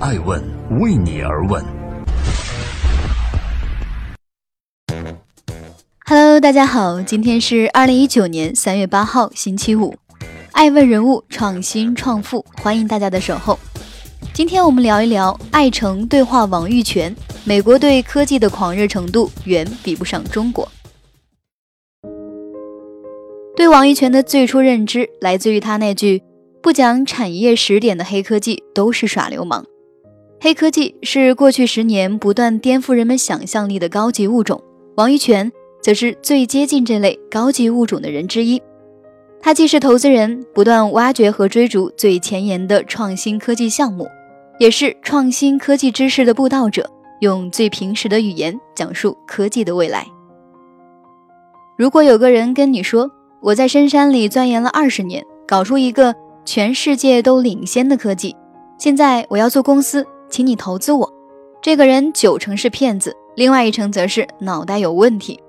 爱问为你而问。Hello，大家好，今天是二零一九年三月八号，星期五。爱问人物创新创富，欢迎大家的守候。今天我们聊一聊爱成对话王玉泉。美国对科技的狂热程度远比不上中国。对王玉泉的最初认知来自于他那句。不讲产业时点的黑科技都是耍流氓。黑科技是过去十年不断颠覆人们想象力的高级物种。王玉泉则是最接近这类高级物种的人之一。他既是投资人，不断挖掘和追逐最前沿的创新科技项目，也是创新科技知识的布道者，用最平实的语言讲述科技的未来。如果有个人跟你说：“我在深山里钻研了二十年，搞出一个。”全世界都领先的科技，现在我要做公司，请你投资我。这个人九成是骗子，另外一成则是脑袋有问题。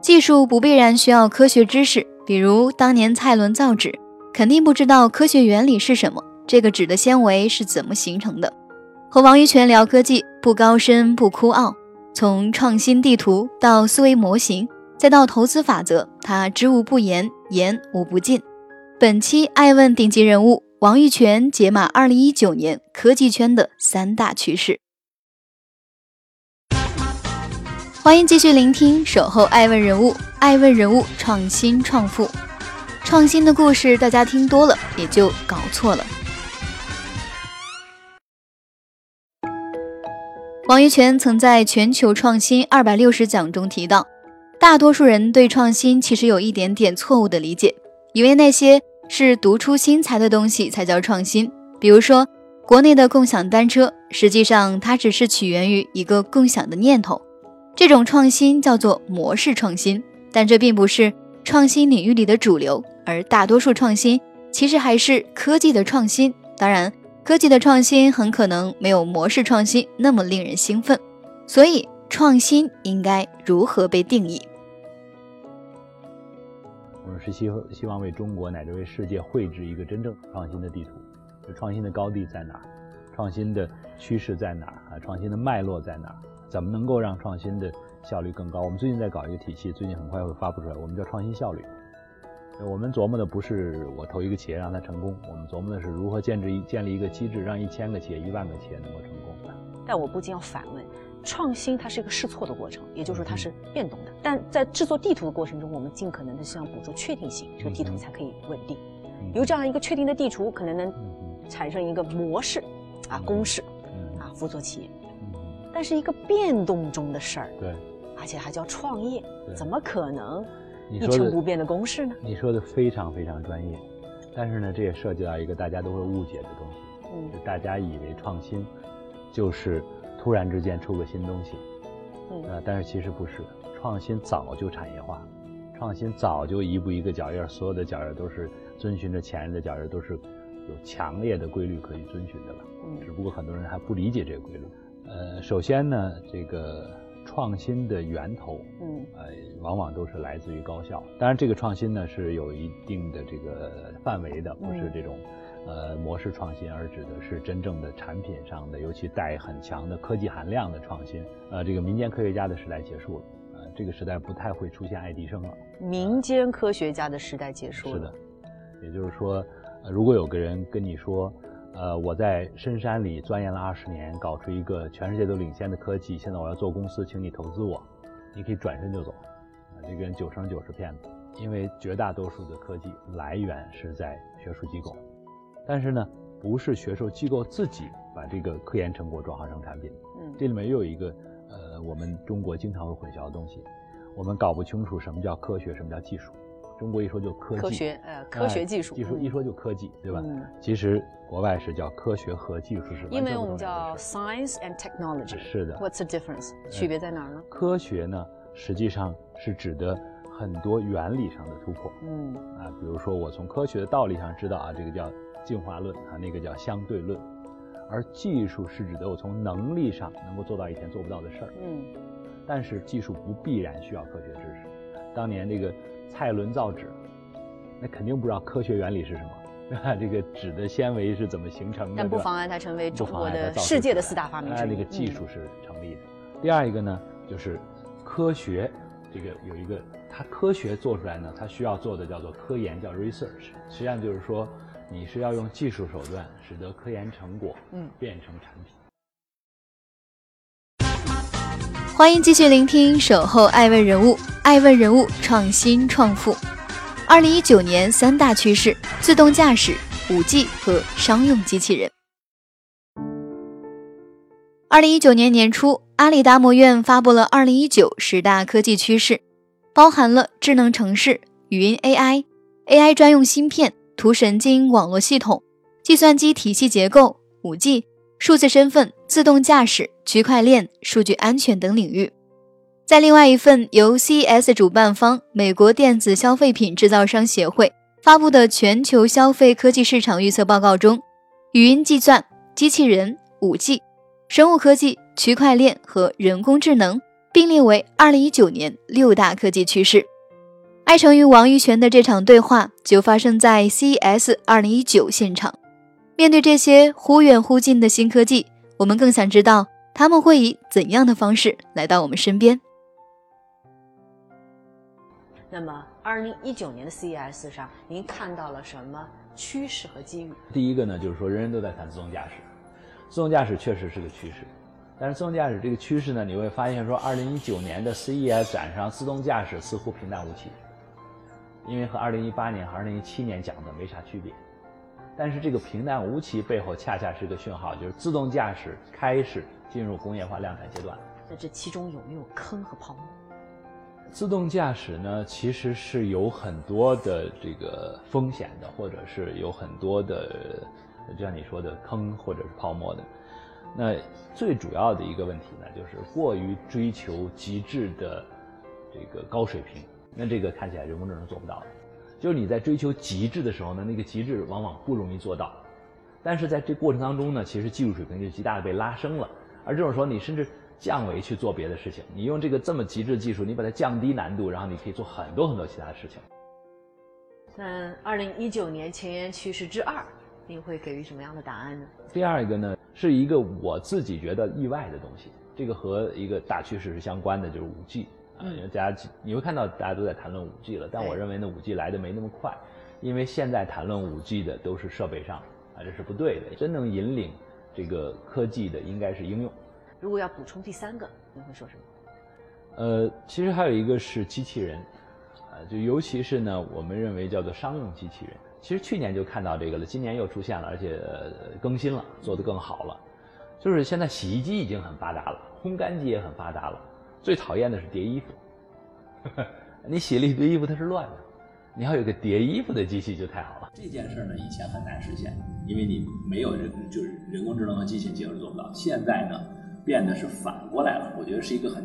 技术不必然需要科学知识，比如当年蔡伦造纸，肯定不知道科学原理是什么，这个纸的纤维是怎么形成的。和王玉泉聊科技，不高深不枯傲，从创新地图到思维模型，再到投资法则，他知无不言，言无不尽。本期爱问顶级人物王玉泉解码二零一九年科技圈的三大趋势。欢迎继续聆听守候爱问人物，爱问人物创新创富，创新的故事大家听多了也就搞错了。王玉泉曾在全球创新二百六十讲中提到，大多数人对创新其实有一点点错误的理解。以为那些是独出心裁的东西才叫创新，比如说国内的共享单车，实际上它只是起源于一个共享的念头，这种创新叫做模式创新，但这并不是创新领域里的主流，而大多数创新其实还是科技的创新。当然，科技的创新很可能没有模式创新那么令人兴奋，所以创新应该如何被定义？是希希望为中国乃至为世界绘制一个真正创新的地图，创新的高地在哪儿？创新的趋势在哪儿？啊，创新的脉络在哪儿？怎么能够让创新的效率更高？我们最近在搞一个体系，最近很快会发布出来，我们叫创新效率。我们琢磨的不是我投一个企业让它成功，我们琢磨的是如何建制一建立一个机制，让一千个企业、一万个企业能够成功。但我不禁要反问。创新它是一个试错的过程，也就是说它是变动的。但在制作地图的过程中，我们尽可能的希望捕捉确定性，这个地图才可以稳定。有这样一个确定的地图，可能能产生一个模式啊公式啊辅佐企业。但是一个变动中的事儿，对，而且还叫创业，怎么可能一成不变的公式呢？你说的非常非常专业，但是呢，这也涉及到一个大家都会误解的东西，嗯，就大家以为创新就是。突然之间出个新东西，呃，但是其实不是，创新早就产业化，创新早就一步一个脚印，所有的脚印都是遵循着前人的脚印，都是有强烈的规律可以遵循的了。嗯，只不过很多人还不理解这个规律。呃，首先呢，这个创新的源头，嗯，呃，往往都是来自于高校。当然，这个创新呢是有一定的这个范围的，不是这种。呃，模式创新而指的是真正的产品上的，尤其带很强的科技含量的创新。呃，这个民间科学家的时代结束了，呃，这个时代不太会出现爱迪生了。民间科学家的时代结束了。是的，也就是说，如果有个人跟你说，呃，我在深山里钻研了二十年，搞出一个全世界都领先的科技，现在我要做公司，请你投资我，你可以转身就走。呃，这个人九成九是骗子，因为绝大多数的科技来源是在学术机构。但是呢，不是学术机构自己把这个科研成果转化成产品。嗯，这里面又有一个呃，我们中国经常会混淆的东西，我们搞不清楚什么叫科学，什么叫技术。中国一说就科技，科学呃，科学技术，技术一说就科技，对吧？嗯其实国外是叫科学和技术是。因为我们叫 science and technology。是的。What's the difference？区别在哪儿呢？科学呢，实际上是指的很多原理上的突破。嗯啊，比如说我从科学的道理上知道啊，这个叫。进化论啊，那个叫相对论，而技术是指的我从能力上能够做到以前做不到的事儿。嗯，但是技术不必然需要科学知识。当年这个蔡伦造纸，那肯定不知道科学原理是什么，啊，这个纸的纤维是怎么形成的？但不妨碍它成为中国的世界的四大发明之一。那个技术是成立的。第二一个呢，就是科学，这个有一个，它科学做出来呢，它需要做的叫做科研，叫 research。实际上就是说，你是要用技术手段，使得科研成果嗯变成产品。欢迎继续聆听《守候爱问人物》，爱问人物创新创富。二零一九年三大趋势：自动驾驶、五 G 和商用机器人。二零一九年年初，阿里达摩院发布了二零一九十大科技趋势，包含了智能城市、语音 AI、AI 专用芯片、图神经网络系统、计算机体系结构、五 G、数字身份、自动驾驶、区块链、数据安全等领域。在另外一份由 CES 主办方美国电子消费品制造商协会发布的全球消费科技市场预测报告中，语音计算、机器人、五 G、生物科技、区块链和人工智能并列为2019年六大科技趋势。艾诚与王玉泉的这场对话就发生在 CES 2019现场。面对这些忽远忽近的新科技，我们更想知道他们会以怎样的方式来到我们身边。那么，二零一九年的 CES 上，您看到了什么趋势和机遇？第一个呢，就是说人人都在谈自动驾驶，自动驾驶确实是个趋势，但是自动驾驶这个趋势呢，你会发现说，二零一九年的 CES 展上，自动驾驶似乎平淡无奇，因为和二零一八年和二零一七年讲的没啥区别。但是这个平淡无奇背后，恰恰是个讯号，就是自动驾驶开始进入工业化量产阶段。那这其中有没有坑和泡沫？自动驾驶呢，其实是有很多的这个风险的，或者是有很多的，就像你说的坑或者是泡沫的。那最主要的一个问题呢，就是过于追求极致的这个高水平。那这个看起来人工智能做不到的。就是你在追求极致的时候呢，那个极致往往不容易做到。但是在这过程当中呢，其实技术水平就极大的被拉升了。而这种时候，你甚至。降维去做别的事情，你用这个这么极致的技术，你把它降低难度，然后你可以做很多很多其他的事情。那二零一九年前沿趋势之二，你会给予什么样的答案呢？第二个呢，是一个我自己觉得意外的东西，这个和一个大趋势是相关的，就是五 G 啊。大家你会看到大家都在谈论五 G 了，但我认为呢，五 G 来的没那么快，因为现在谈论五 G 的都是设备上啊，这是不对的。真能引领这个科技的，应该是应用。如果要补充第三个，你会说什么？呃，其实还有一个是机器人，啊，就尤其是呢，我们认为叫做商用机器人。其实去年就看到这个了，今年又出现了，而且更新了，做得更好了。就是现在洗衣机已经很发达了，烘干机也很发达了，最讨厌的是叠衣服。你洗了一堆衣服，它是乱的，你要有个叠衣服的机器就太好了。这件事呢，以前很难实现，因为你没有人，就是人工智能和机器结合做不到。现在呢？变得是反过来了，我觉得是一个很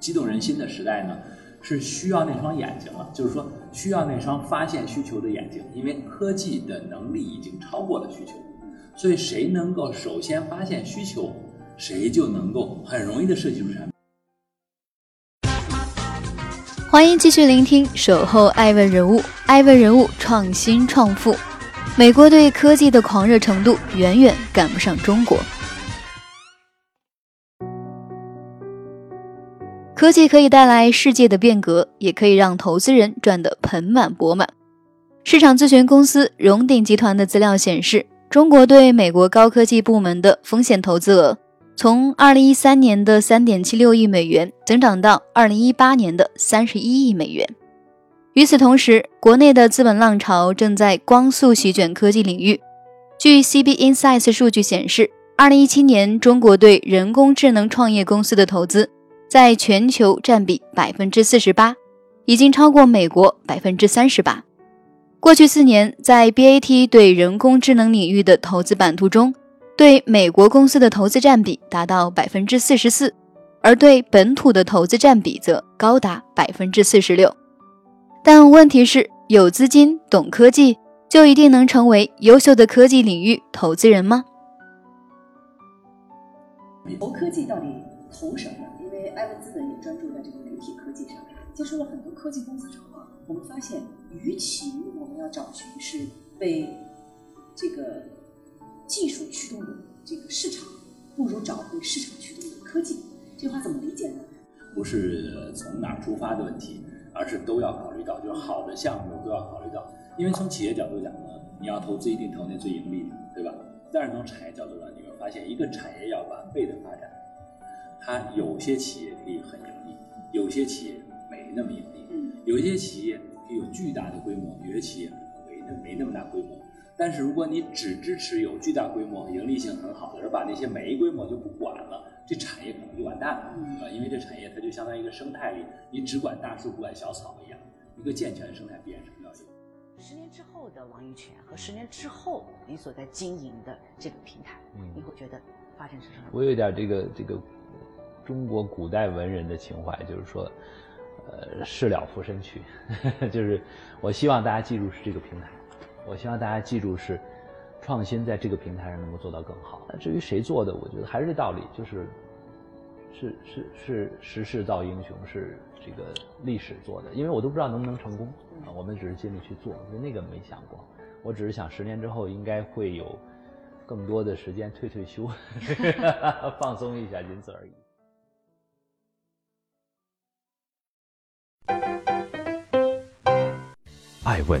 激动人心的时代呢，是需要那双眼睛了，就是说需要那双发现需求的眼睛，因为科技的能力已经超过了需求，所以谁能够首先发现需求，谁就能够很容易的设计出产品。欢迎继续聆听《守候爱问人物》，爱问人物创新创富，美国对科技的狂热程度远远赶不上中国。科技可以带来世界的变革，也可以让投资人赚得盆满钵满。市场咨询公司荣鼎集团的资料显示，中国对美国高科技部门的风险投资额，从2013年的3.76亿美元增长到2018年的31亿美元。与此同时，国内的资本浪潮正在光速席卷科技领域。据 CB Insights 数据显示，2017年中国对人工智能创业公司的投资。在全球占比百分之四十八，已经超过美国百分之三十八。过去四年，在 BAT 对人工智能领域的投资版图中，对美国公司的投资占比达到百分之四十四，而对本土的投资占比则高达百分之四十六。但问题是，有资金、懂科技，就一定能成为优秀的科技领域投资人吗？投科技到底投什么？因为艾文资本也专注在这个媒体科技上，接触了很多科技公司之后啊，我们发现，与其我们要找寻是被这个技术驱动的这个市场，不如找回市场驱动的科技。这话怎么理解呢？不是从哪出发的问题，而是都要考虑到，就是好的项目都要考虑到。因为从企业角度讲呢，你要投资一定投那最盈利的，对吧？但是从产业角度上，你会发现，一个产业要完备的发展，它有些企业可以很盈利，有些企业没那么盈利，有些企业可以有巨大的规模，有些企业没那没那么大规模。但是如果你只支持有巨大规模、盈利性很好的，而把那些没规模就不管了，这产业可能就完蛋了啊！因为这产业它就相当于一个生态里，你只管大树不管小草一样，一个健全的生态必然是要有。十年之后的王玉泉和十年之后你所在经营的这个平台，你会觉得发展是什么？我有点这个这个中国古代文人的情怀，就是说，呃，事了拂身去，就是我希望大家记住是这个平台，我希望大家记住是创新在这个平台上能够做到更好。那至于谁做的，我觉得还是这道理，就是是是是时势造英雄，是这个历史做的，因为我都不知道能不能成功。啊，我们只是尽力去做，那个没想过。我只是想十年之后应该会有更多的时间退退休，放松一下，仅此而已。爱问